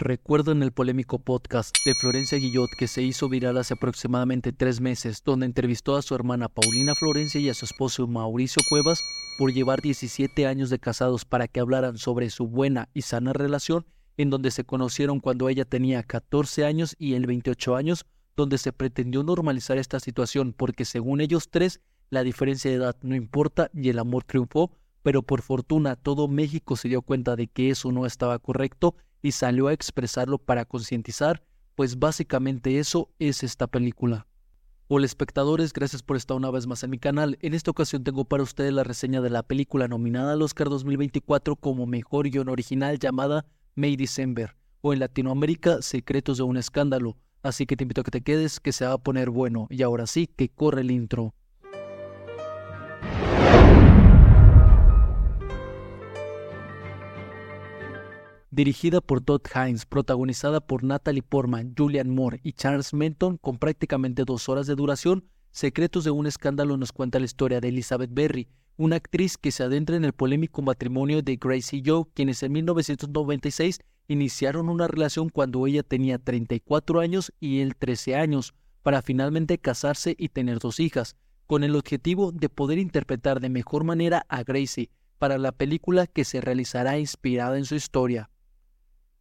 Recuerdan el polémico podcast de Florencia Guillot que se hizo viral hace aproximadamente tres meses, donde entrevistó a su hermana Paulina Florencia y a su esposo Mauricio Cuevas por llevar 17 años de casados para que hablaran sobre su buena y sana relación, en donde se conocieron cuando ella tenía 14 años y él 28 años, donde se pretendió normalizar esta situación porque según ellos tres, la diferencia de edad no importa y el amor triunfó, pero por fortuna todo México se dio cuenta de que eso no estaba correcto y salió a expresarlo para concientizar, pues básicamente eso es esta película. Hola espectadores, gracias por estar una vez más en mi canal. En esta ocasión tengo para ustedes la reseña de la película nominada al Oscar 2024 como Mejor Guión Original llamada May December, o en Latinoamérica Secretos de un Escándalo. Así que te invito a que te quedes, que se va a poner bueno. Y ahora sí, que corre el intro. Dirigida por Todd Hines, protagonizada por Natalie Portman, Julian Moore y Charles Menton, con prácticamente dos horas de duración, Secretos de un escándalo nos cuenta la historia de Elizabeth Berry, una actriz que se adentra en el polémico matrimonio de Grace y Joe, quienes en 1996 iniciaron una relación cuando ella tenía 34 años y él 13 años, para finalmente casarse y tener dos hijas, con el objetivo de poder interpretar de mejor manera a Gracie para la película que se realizará inspirada en su historia.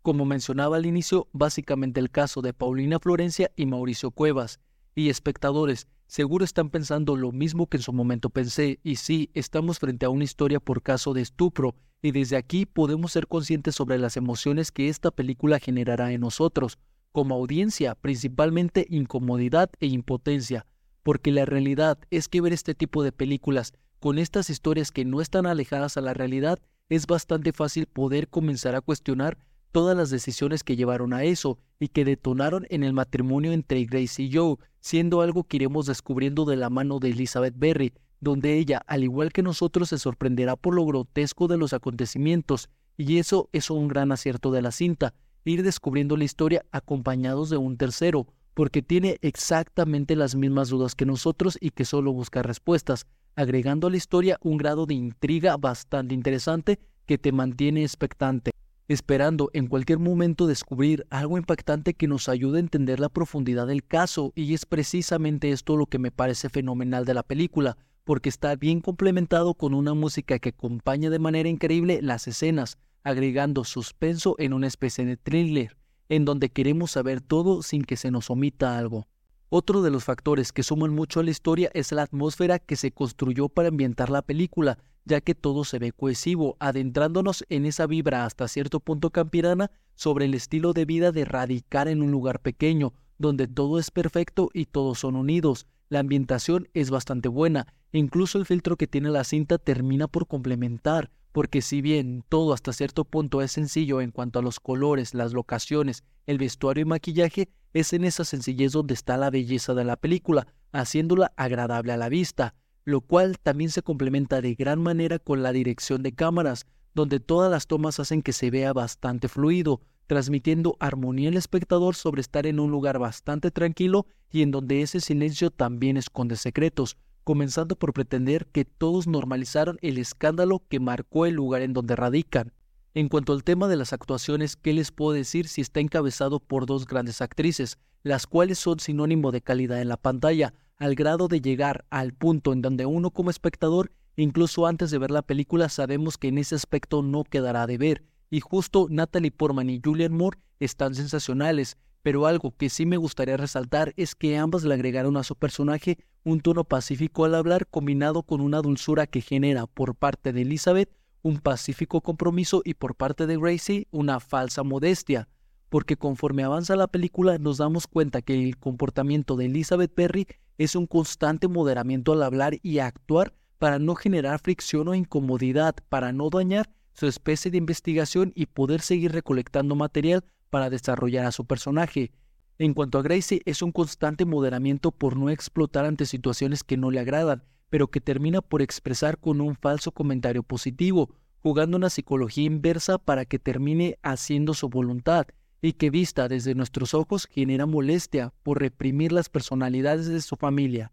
Como mencionaba al inicio, básicamente el caso de Paulina Florencia y Mauricio Cuevas. Y espectadores, seguro están pensando lo mismo que en su momento pensé, y sí, estamos frente a una historia por caso de estupro, y desde aquí podemos ser conscientes sobre las emociones que esta película generará en nosotros, como audiencia, principalmente incomodidad e impotencia, porque la realidad es que ver este tipo de películas con estas historias que no están alejadas a la realidad, es bastante fácil poder comenzar a cuestionar todas las decisiones que llevaron a eso y que detonaron en el matrimonio entre Grace y Joe, siendo algo que iremos descubriendo de la mano de Elizabeth Berry, donde ella, al igual que nosotros, se sorprenderá por lo grotesco de los acontecimientos, y eso es un gran acierto de la cinta, ir descubriendo la historia acompañados de un tercero, porque tiene exactamente las mismas dudas que nosotros y que solo busca respuestas, agregando a la historia un grado de intriga bastante interesante que te mantiene expectante esperando en cualquier momento descubrir algo impactante que nos ayude a entender la profundidad del caso, y es precisamente esto lo que me parece fenomenal de la película, porque está bien complementado con una música que acompaña de manera increíble las escenas, agregando suspenso en una especie de thriller, en donde queremos saber todo sin que se nos omita algo. Otro de los factores que suman mucho a la historia es la atmósfera que se construyó para ambientar la película, ya que todo se ve cohesivo, adentrándonos en esa vibra hasta cierto punto campirana sobre el estilo de vida de radicar en un lugar pequeño, donde todo es perfecto y todos son unidos. La ambientación es bastante buena, incluso el filtro que tiene la cinta termina por complementar, porque si bien todo hasta cierto punto es sencillo en cuanto a los colores, las locaciones, el vestuario y maquillaje, es en esa sencillez donde está la belleza de la película, haciéndola agradable a la vista lo cual también se complementa de gran manera con la dirección de cámaras, donde todas las tomas hacen que se vea bastante fluido, transmitiendo armonía al espectador sobre estar en un lugar bastante tranquilo y en donde ese silencio también esconde secretos, comenzando por pretender que todos normalizaron el escándalo que marcó el lugar en donde radican. En cuanto al tema de las actuaciones, ¿qué les puedo decir si está encabezado por dos grandes actrices, las cuales son sinónimo de calidad en la pantalla, al grado de llegar al punto en donde uno como espectador, incluso antes de ver la película, sabemos que en ese aspecto no quedará de ver. Y justo Natalie Portman y Julian Moore están sensacionales, pero algo que sí me gustaría resaltar es que ambas le agregaron a su personaje un tono pacífico al hablar combinado con una dulzura que genera por parte de Elizabeth un pacífico compromiso y por parte de Gracie una falsa modestia. Porque conforme avanza la película nos damos cuenta que el comportamiento de Elizabeth Perry es un constante moderamiento al hablar y actuar para no generar fricción o incomodidad, para no dañar su especie de investigación y poder seguir recolectando material para desarrollar a su personaje. En cuanto a Gracie, es un constante moderamiento por no explotar ante situaciones que no le agradan, pero que termina por expresar con un falso comentario positivo, jugando una psicología inversa para que termine haciendo su voluntad, y que vista desde nuestros ojos genera molestia por reprimir las personalidades de su familia.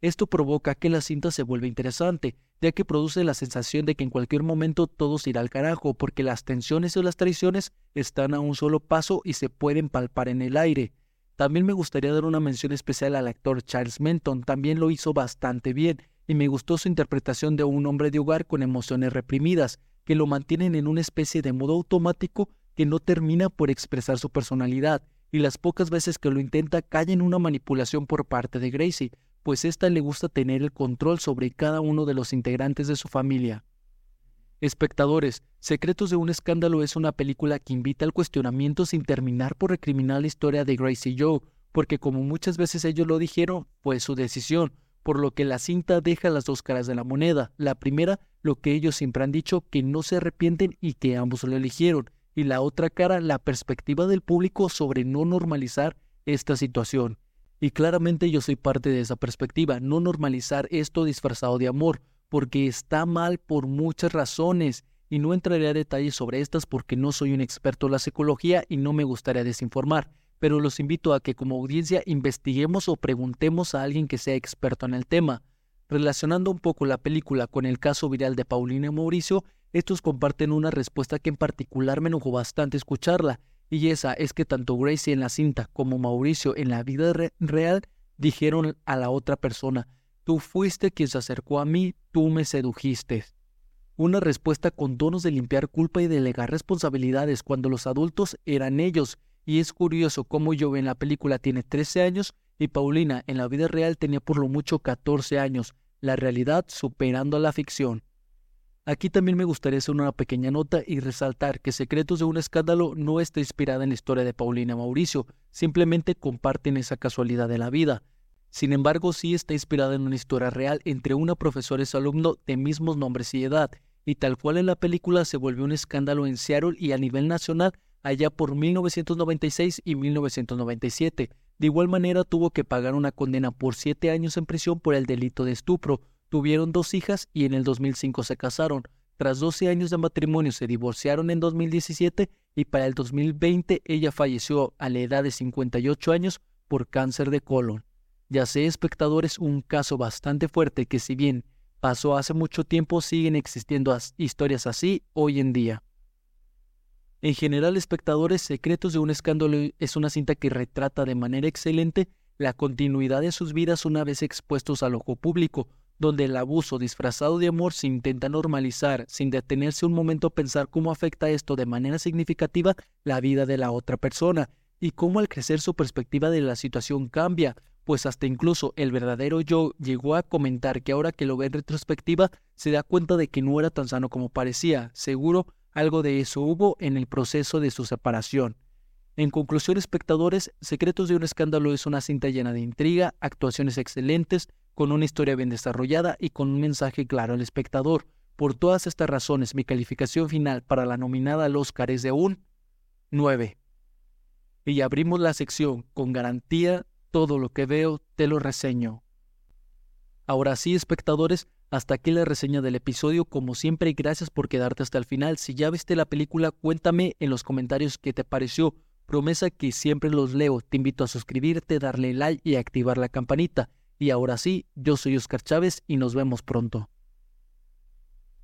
Esto provoca que la cinta se vuelva interesante, ya que produce la sensación de que en cualquier momento todo se irá al carajo, porque las tensiones y las traiciones están a un solo paso y se pueden palpar en el aire. También me gustaría dar una mención especial al actor Charles Menton, también lo hizo bastante bien, y me gustó su interpretación de un hombre de hogar con emociones reprimidas, que lo mantienen en una especie de modo automático que no termina por expresar su personalidad, y las pocas veces que lo intenta cae en una manipulación por parte de Gracie, pues ésta le gusta tener el control sobre cada uno de los integrantes de su familia. Espectadores, Secretos de un Escándalo es una película que invita al cuestionamiento sin terminar por recriminar la historia de Gracie y Joe, porque como muchas veces ellos lo dijeron, fue su decisión, por lo que la cinta deja las dos caras de la moneda. La primera, lo que ellos siempre han dicho, que no se arrepienten y que ambos lo eligieron, y la otra cara, la perspectiva del público sobre no normalizar esta situación. Y claramente yo soy parte de esa perspectiva, no normalizar esto disfrazado de amor, porque está mal por muchas razones, y no entraré a detalles sobre estas porque no soy un experto en la psicología y no me gustaría desinformar, pero los invito a que como audiencia investiguemos o preguntemos a alguien que sea experto en el tema. Relacionando un poco la película con el caso viral de Paulina y Mauricio, estos comparten una respuesta que en particular me enojó bastante escucharla, y esa es que tanto Gracie en la cinta como Mauricio en la vida real dijeron a la otra persona, tú fuiste quien se acercó a mí, tú me sedujiste. Una respuesta con tonos de limpiar culpa y delegar responsabilidades cuando los adultos eran ellos, y es curioso cómo yo en la película tiene 13 años y Paulina en la vida real tenía por lo mucho 14 años, la realidad superando a la ficción. Aquí también me gustaría hacer una pequeña nota y resaltar que Secretos de un Escándalo no está inspirada en la historia de Paulina Mauricio, simplemente comparten esa casualidad de la vida. Sin embargo, sí está inspirada en una historia real entre una profesora y su alumno de mismos nombres y edad, y tal cual en la película se volvió un escándalo en Seattle y a nivel nacional allá por 1996 y 1997. De igual manera tuvo que pagar una condena por siete años en prisión por el delito de estupro, Tuvieron dos hijas y en el 2005 se casaron. Tras 12 años de matrimonio se divorciaron en 2017 y para el 2020 ella falleció a la edad de 58 años por cáncer de colon. Ya sé, espectadores, un caso bastante fuerte que si bien pasó hace mucho tiempo, siguen existiendo historias así hoy en día. En general, espectadores, Secretos de un escándalo es una cinta que retrata de manera excelente la continuidad de sus vidas una vez expuestos al ojo público, donde el abuso disfrazado de amor se intenta normalizar sin detenerse un momento a pensar cómo afecta esto de manera significativa la vida de la otra persona y cómo al crecer su perspectiva de la situación cambia, pues hasta incluso el verdadero yo llegó a comentar que ahora que lo ve en retrospectiva se da cuenta de que no era tan sano como parecía, seguro algo de eso hubo en el proceso de su separación. En conclusión, espectadores, Secretos de un Escándalo es una cinta llena de intriga, actuaciones excelentes, con una historia bien desarrollada y con un mensaje claro al espectador. Por todas estas razones, mi calificación final para la nominada al Oscar es de un 9. Y abrimos la sección con garantía, todo lo que veo te lo reseño. Ahora sí, espectadores, hasta aquí la reseña del episodio. Como siempre, gracias por quedarte hasta el final. Si ya viste la película, cuéntame en los comentarios qué te pareció. Promesa que siempre los leo. Te invito a suscribirte, darle like y activar la campanita. Y ahora sí, yo soy Oscar Chávez y nos vemos pronto.